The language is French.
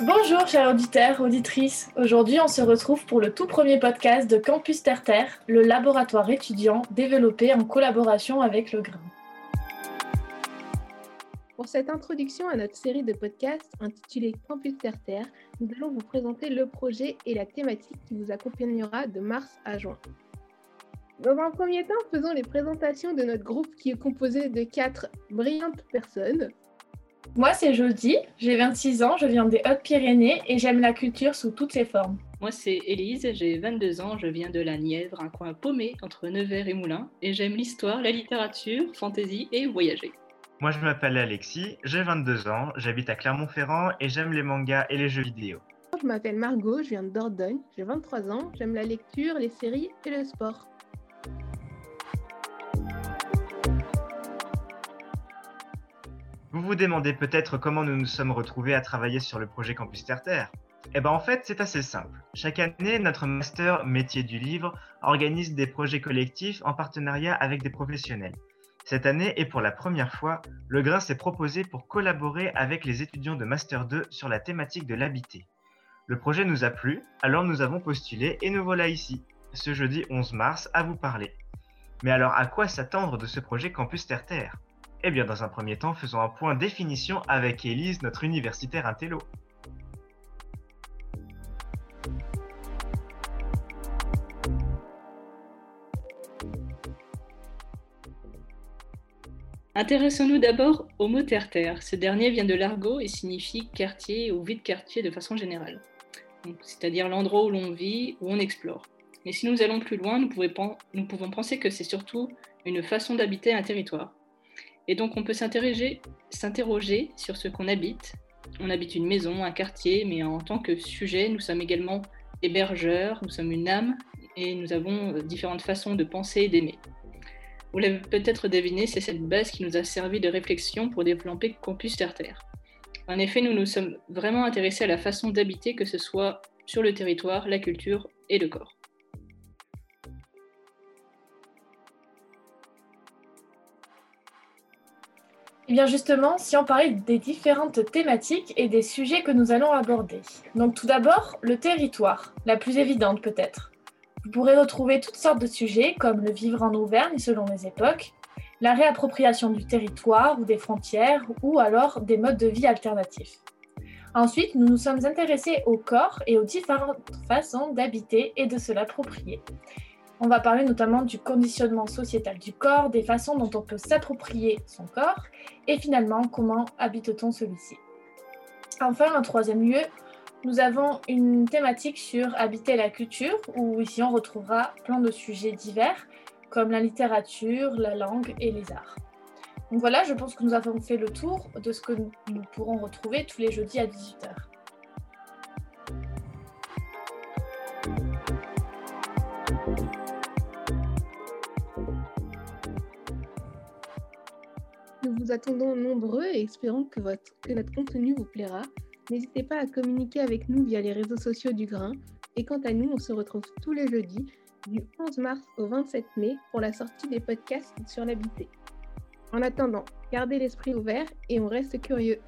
Bonjour chers auditeurs, auditrices. Aujourd'hui, on se retrouve pour le tout premier podcast de Campus Terre Terre, le laboratoire étudiant développé en collaboration avec le Grain. Pour cette introduction à notre série de podcasts intitulée Campus Terre Terre, nous allons vous présenter le projet et la thématique qui vous accompagnera de mars à juin. Dans un premier temps, faisons les présentations de notre groupe qui est composé de quatre brillantes personnes. Moi, c'est Jodie, j'ai 26 ans, je viens des Hautes-Pyrénées et j'aime la culture sous toutes ses formes. Moi, c'est Élise, j'ai 22 ans, je viens de la Nièvre, un coin paumé entre Nevers et Moulins, et j'aime l'histoire, la littérature, fantaisie et voyager. Moi, je m'appelle Alexis, j'ai 22 ans, j'habite à Clermont-Ferrand et j'aime les mangas et les jeux vidéo. Je m'appelle Margot, je viens de Dordogne, j'ai 23 ans, j'aime la lecture, les séries et le sport. Vous vous demandez peut-être comment nous nous sommes retrouvés à travailler sur le projet Campus Terre Terre Eh bien en fait, c'est assez simple. Chaque année, notre master métier du livre organise des projets collectifs en partenariat avec des professionnels. Cette année, et pour la première fois, le Grain s'est proposé pour collaborer avec les étudiants de Master 2 sur la thématique de l'habité. Le projet nous a plu, alors nous avons postulé et nous voilà ici, ce jeudi 11 mars, à vous parler. Mais alors à quoi s'attendre de ce projet Campus Terre Terre? Eh bien, dans un premier temps, faisons un point définition avec Élise, notre universitaire intello. Intéressons-nous d'abord au mot terre-terre. Ce dernier vient de l'argot et signifie quartier ou vide-quartier de façon générale, c'est-à-dire l'endroit où l'on vit, où on explore. Mais si nous allons plus loin, nous pouvons penser que c'est surtout une façon d'habiter un territoire. Et donc on peut s'interroger sur ce qu'on habite. On habite une maison, un quartier, mais en tant que sujet, nous sommes également hébergeurs, nous sommes une âme et nous avons euh, différentes façons de penser et d'aimer. Vous l'avez peut-être deviné, c'est cette base qui nous a servi de réflexion pour développer Campus Terre Terre. En effet, nous nous sommes vraiment intéressés à la façon d'habiter, que ce soit sur le territoire, la culture et le corps. Bien justement, si on parlait des différentes thématiques et des sujets que nous allons aborder. Donc tout d'abord, le territoire, la plus évidente peut-être. Vous pourrez retrouver toutes sortes de sujets comme le vivre en Auvergne selon les époques, la réappropriation du territoire ou des frontières, ou alors des modes de vie alternatifs. Ensuite, nous nous sommes intéressés au corps et aux différentes façons d'habiter et de se l'approprier. On va parler notamment du conditionnement sociétal du corps, des façons dont on peut s'approprier son corps et finalement comment habite-t-on celui-ci. Enfin, en troisième lieu, nous avons une thématique sur habiter la culture où ici on retrouvera plein de sujets divers comme la littérature, la langue et les arts. Donc voilà, je pense que nous avons fait le tour de ce que nous pourrons retrouver tous les jeudis à 18h. Nous vous attendons nombreux et espérons que, notre contenu vous plaira. N'hésitez pas à communiquer avec nous via les réseaux sociaux du Grain. Et quant à nous, on se retrouve tous les jeudis du 11 mars au 27 mai pour la sortie des podcasts sur l'habité. En attendant, gardez l'esprit ouvert et on reste curieux.